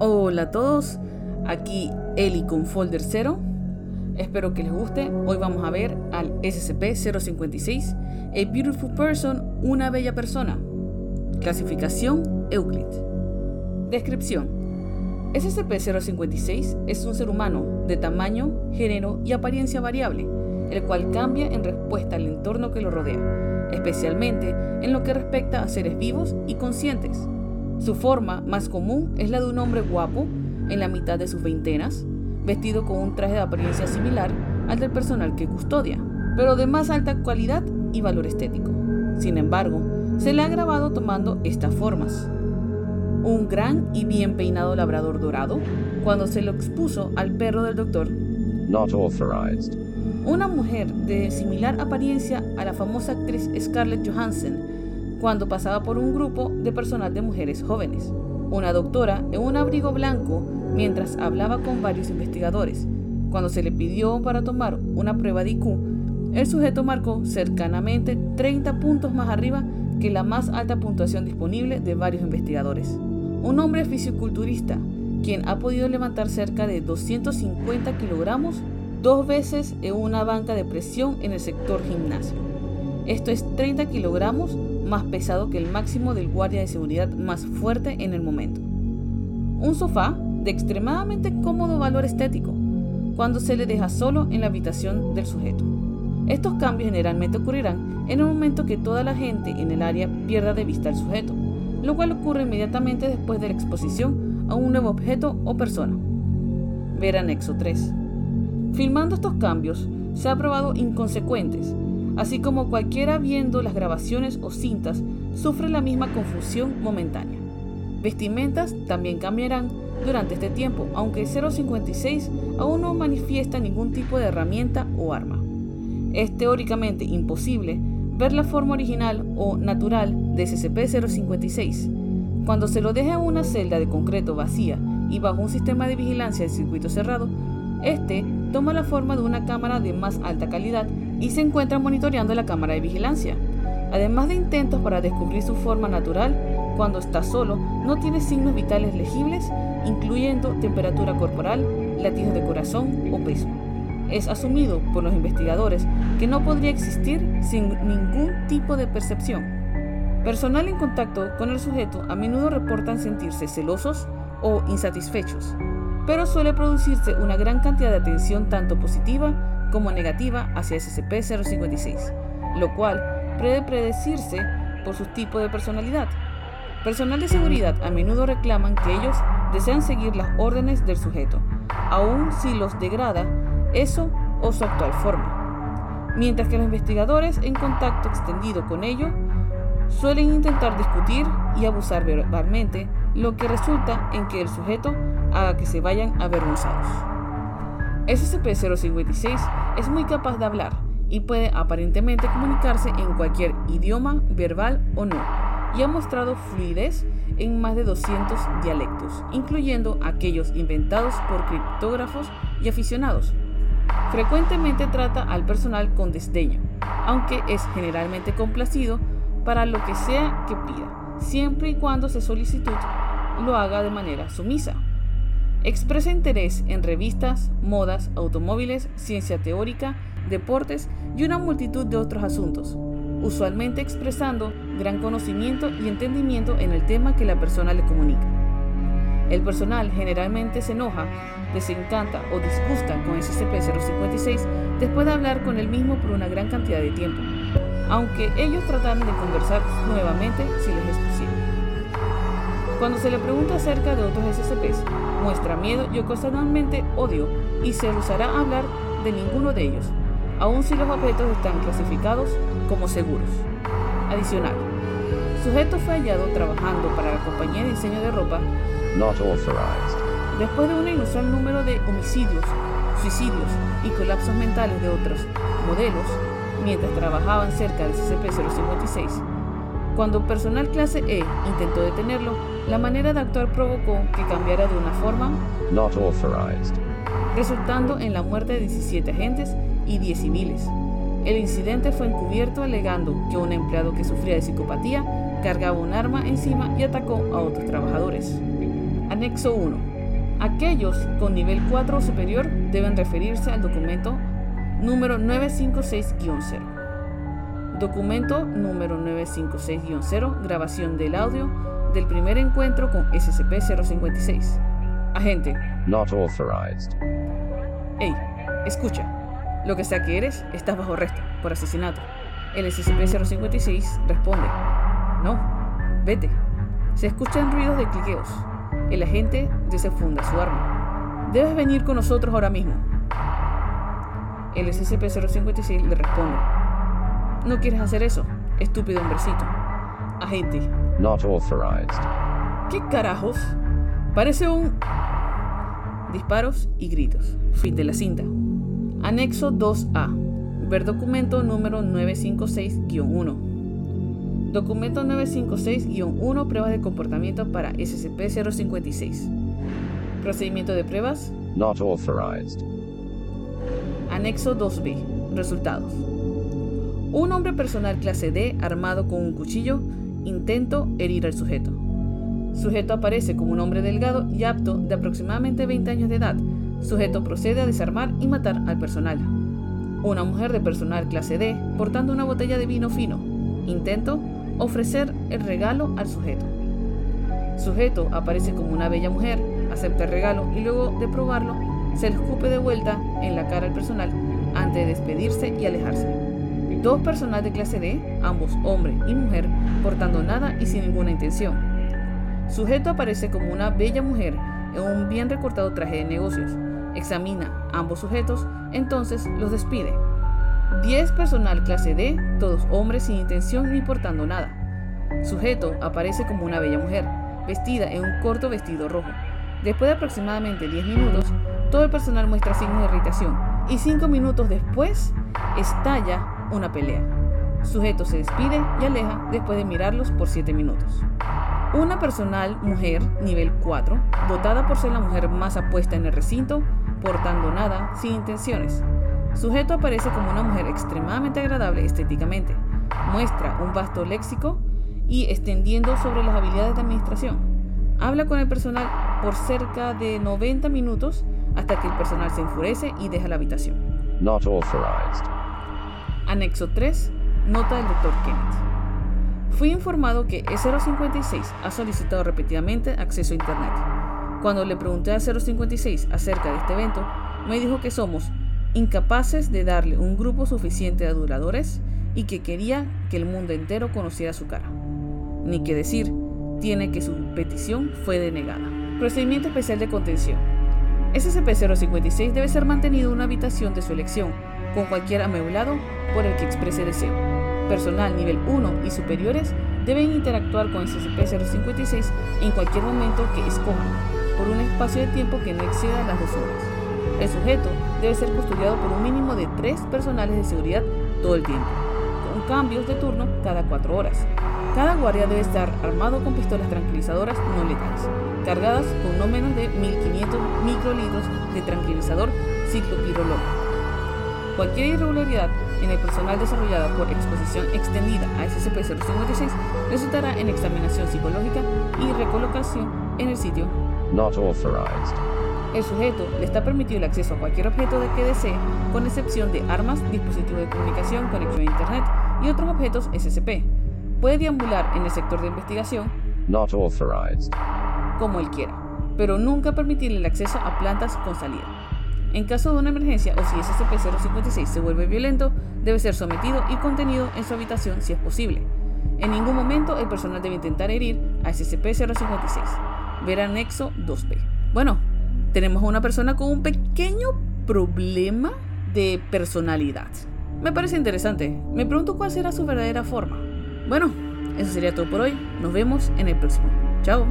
Hola a todos, aquí Eli con Folder 0. Espero que les guste. Hoy vamos a ver al SCP-056, A Beautiful Person, una bella persona. Clasificación Euclid. Descripción. SCP-056 es un ser humano de tamaño, género y apariencia variable, el cual cambia en respuesta al entorno que lo rodea, especialmente en lo que respecta a seres vivos y conscientes. Su forma más común es la de un hombre guapo en la mitad de sus veintenas, vestido con un traje de apariencia similar al del personal que custodia, pero de más alta cualidad y valor estético. Sin embargo, se le ha grabado tomando estas formas. Un gran y bien peinado labrador dorado cuando se lo expuso al perro del doctor. Not authorized. Una mujer de similar apariencia a la famosa actriz Scarlett Johansson cuando pasaba por un grupo de personal de mujeres jóvenes. Una doctora en un abrigo blanco mientras hablaba con varios investigadores. Cuando se le pidió para tomar una prueba de IQ, el sujeto marcó cercanamente 30 puntos más arriba que la más alta puntuación disponible de varios investigadores. Un hombre fisiculturista, quien ha podido levantar cerca de 250 kilogramos dos veces en una banca de presión en el sector gimnasio. Esto es 30 kilogramos más pesado que el máximo del guardia de seguridad más fuerte en el momento. Un sofá de extremadamente cómodo valor estético cuando se le deja solo en la habitación del sujeto. Estos cambios generalmente ocurrirán en el momento que toda la gente en el área pierda de vista al sujeto, lo cual ocurre inmediatamente después de la exposición a un nuevo objeto o persona. Ver anexo 3. Filmando estos cambios, se ha probado inconsecuentes así como cualquiera viendo las grabaciones o cintas, sufre la misma confusión momentánea. Vestimentas también cambiarán durante este tiempo, aunque 056 aún no manifiesta ningún tipo de herramienta o arma. Es teóricamente imposible ver la forma original o natural de SCP-056. Cuando se lo deja en una celda de concreto vacía y bajo un sistema de vigilancia de circuito cerrado, este toma la forma de una cámara de más alta calidad y se encuentra monitoreando la cámara de vigilancia. Además de intentos para descubrir su forma natural, cuando está solo no tiene signos vitales legibles, incluyendo temperatura corporal, latidos de corazón o peso. Es asumido por los investigadores que no podría existir sin ningún tipo de percepción. Personal en contacto con el sujeto a menudo reportan sentirse celosos o insatisfechos, pero suele producirse una gran cantidad de atención tanto positiva como negativa hacia SCP-056, lo cual puede predecirse por su tipo de personalidad. Personal de seguridad a menudo reclaman que ellos desean seguir las órdenes del sujeto, aun si los degrada eso o su actual forma. Mientras que los investigadores en contacto extendido con ello suelen intentar discutir y abusar verbalmente, lo que resulta en que el sujeto haga que se vayan avergonzados. SCP-056 es muy capaz de hablar y puede aparentemente comunicarse en cualquier idioma, verbal o no, y ha mostrado fluidez en más de 200 dialectos, incluyendo aquellos inventados por criptógrafos y aficionados. Frecuentemente trata al personal con desdeño, aunque es generalmente complacido para lo que sea que pida, siempre y cuando se solicitud lo haga de manera sumisa. Expresa interés en revistas, modas, automóviles, ciencia teórica, deportes y una multitud de otros asuntos, usualmente expresando gran conocimiento y entendimiento en el tema que la persona le comunica. El personal generalmente se enoja, desencanta o disgusta con SCP-056 después de hablar con el mismo por una gran cantidad de tiempo, aunque ellos tratan de conversar nuevamente si les es posible. Cuando se le pregunta acerca de otros SCPs, muestra miedo y ocasionalmente odio y se rehusará a hablar de ninguno de ellos, aun si los objetos están clasificados como seguros. Adicional, sujeto fue hallado trabajando para la compañía de diseño de ropa Not authorized. después de un inusual número de homicidios, suicidios y colapsos mentales de otros modelos mientras trabajaban cerca del SCP-056 cuando personal clase E intentó detenerlo, la manera de actuar provocó que cambiara de una forma Not authorized. resultando en la muerte de 17 agentes y 10 civiles. El incidente fue encubierto alegando que un empleado que sufría de psicopatía cargaba un arma encima y atacó a otros trabajadores. Anexo 1. Aquellos con nivel 4 o superior deben referirse al documento número 956-0. Documento número 956-0, grabación del audio del primer encuentro con SCP-056. Agente. Not authorized. Hey, escucha. Lo que sea que eres, estás bajo arresto por asesinato. El SCP-056 responde. No, vete. Se escuchan ruidos de cliqueos. El agente desfunda su arma. Debes venir con nosotros ahora mismo. El SCP-056 le responde. No quieres hacer eso, estúpido hombrecito. Agente. Not authorized. ¿Qué carajos? Parece un... Disparos y gritos. Fin de la cinta. Anexo 2A. Ver documento número 956-1. Documento 956-1 Pruebas de comportamiento para SCP-056. Procedimiento de pruebas. Not authorized. Anexo 2B. Resultados. Un hombre personal clase D armado con un cuchillo intento herir al sujeto. Sujeto aparece como un hombre delgado y apto de aproximadamente 20 años de edad. Sujeto procede a desarmar y matar al personal. Una mujer de personal clase D portando una botella de vino fino. Intento ofrecer el regalo al sujeto. Sujeto aparece como una bella mujer, acepta el regalo y luego de probarlo se le escupe de vuelta en la cara al personal antes de despedirse y alejarse. Dos personal de clase D, ambos hombre y mujer, portando nada y sin ninguna intención. Sujeto aparece como una bella mujer en un bien recortado traje de negocios. Examina ambos sujetos, entonces los despide. 10 personal clase D, todos hombres sin intención ni portando nada. Sujeto aparece como una bella mujer, vestida en un corto vestido rojo. Después de aproximadamente 10 minutos, todo el personal muestra signos de irritación y 5 minutos después estalla una pelea. Sujeto se despide y aleja después de mirarlos por 7 minutos. Una personal mujer nivel 4, dotada por ser la mujer más apuesta en el recinto, portando nada, sin intenciones. Sujeto aparece como una mujer extremadamente agradable estéticamente. Muestra un vasto léxico y extendiendo sobre las habilidades de administración. Habla con el personal por cerca de 90 minutos hasta que el personal se enfurece y deja la habitación. Not authorized. Anexo 3. Nota del Dr. Kenneth. Fui informado que E056 ha solicitado repetidamente acceso a Internet. Cuando le pregunté a 056 acerca de este evento, me dijo que somos incapaces de darle un grupo suficiente de aduladores y que quería que el mundo entero conociera su cara. Ni que decir, tiene que su petición fue denegada. Procedimiento especial de contención. SCP-056 debe ser mantenido en una habitación de su elección, con cualquier ameblado por el que exprese deseo. Personal nivel 1 y superiores deben interactuar con SCP-056 en cualquier momento que escojan, por un espacio de tiempo que no exceda las dos horas. El sujeto debe ser custodiado por un mínimo de tres personales de seguridad todo el tiempo, con cambios de turno cada cuatro horas. Cada guardia debe estar armado con pistolas tranquilizadoras no letales, cargadas con no menos de 1500 microlitros de tranquilizador ciclopirolol. Cualquier irregularidad en el personal desarrollada por exposición extendida a SCP-056 resultará en examinación psicológica y recolocación en el sitio. Not authorized. El sujeto le está permitido el acceso a cualquier objeto de que desee, con excepción de armas, dispositivos de comunicación, conexión a Internet y otros objetos SCP. Puede deambular en el sector de investigación Not authorized. como él quiera, pero nunca permitirle el acceso a plantas con salida. En caso de una emergencia o si SCP-056 se vuelve violento, debe ser sometido y contenido en su habitación si es posible. En ningún momento el personal debe intentar herir a SCP-056. Ver anexo 2B. Bueno, tenemos a una persona con un pequeño problema de personalidad. Me parece interesante. Me pregunto cuál será su verdadera forma. Bueno, eso sería todo por hoy. Nos vemos en el próximo. Chao.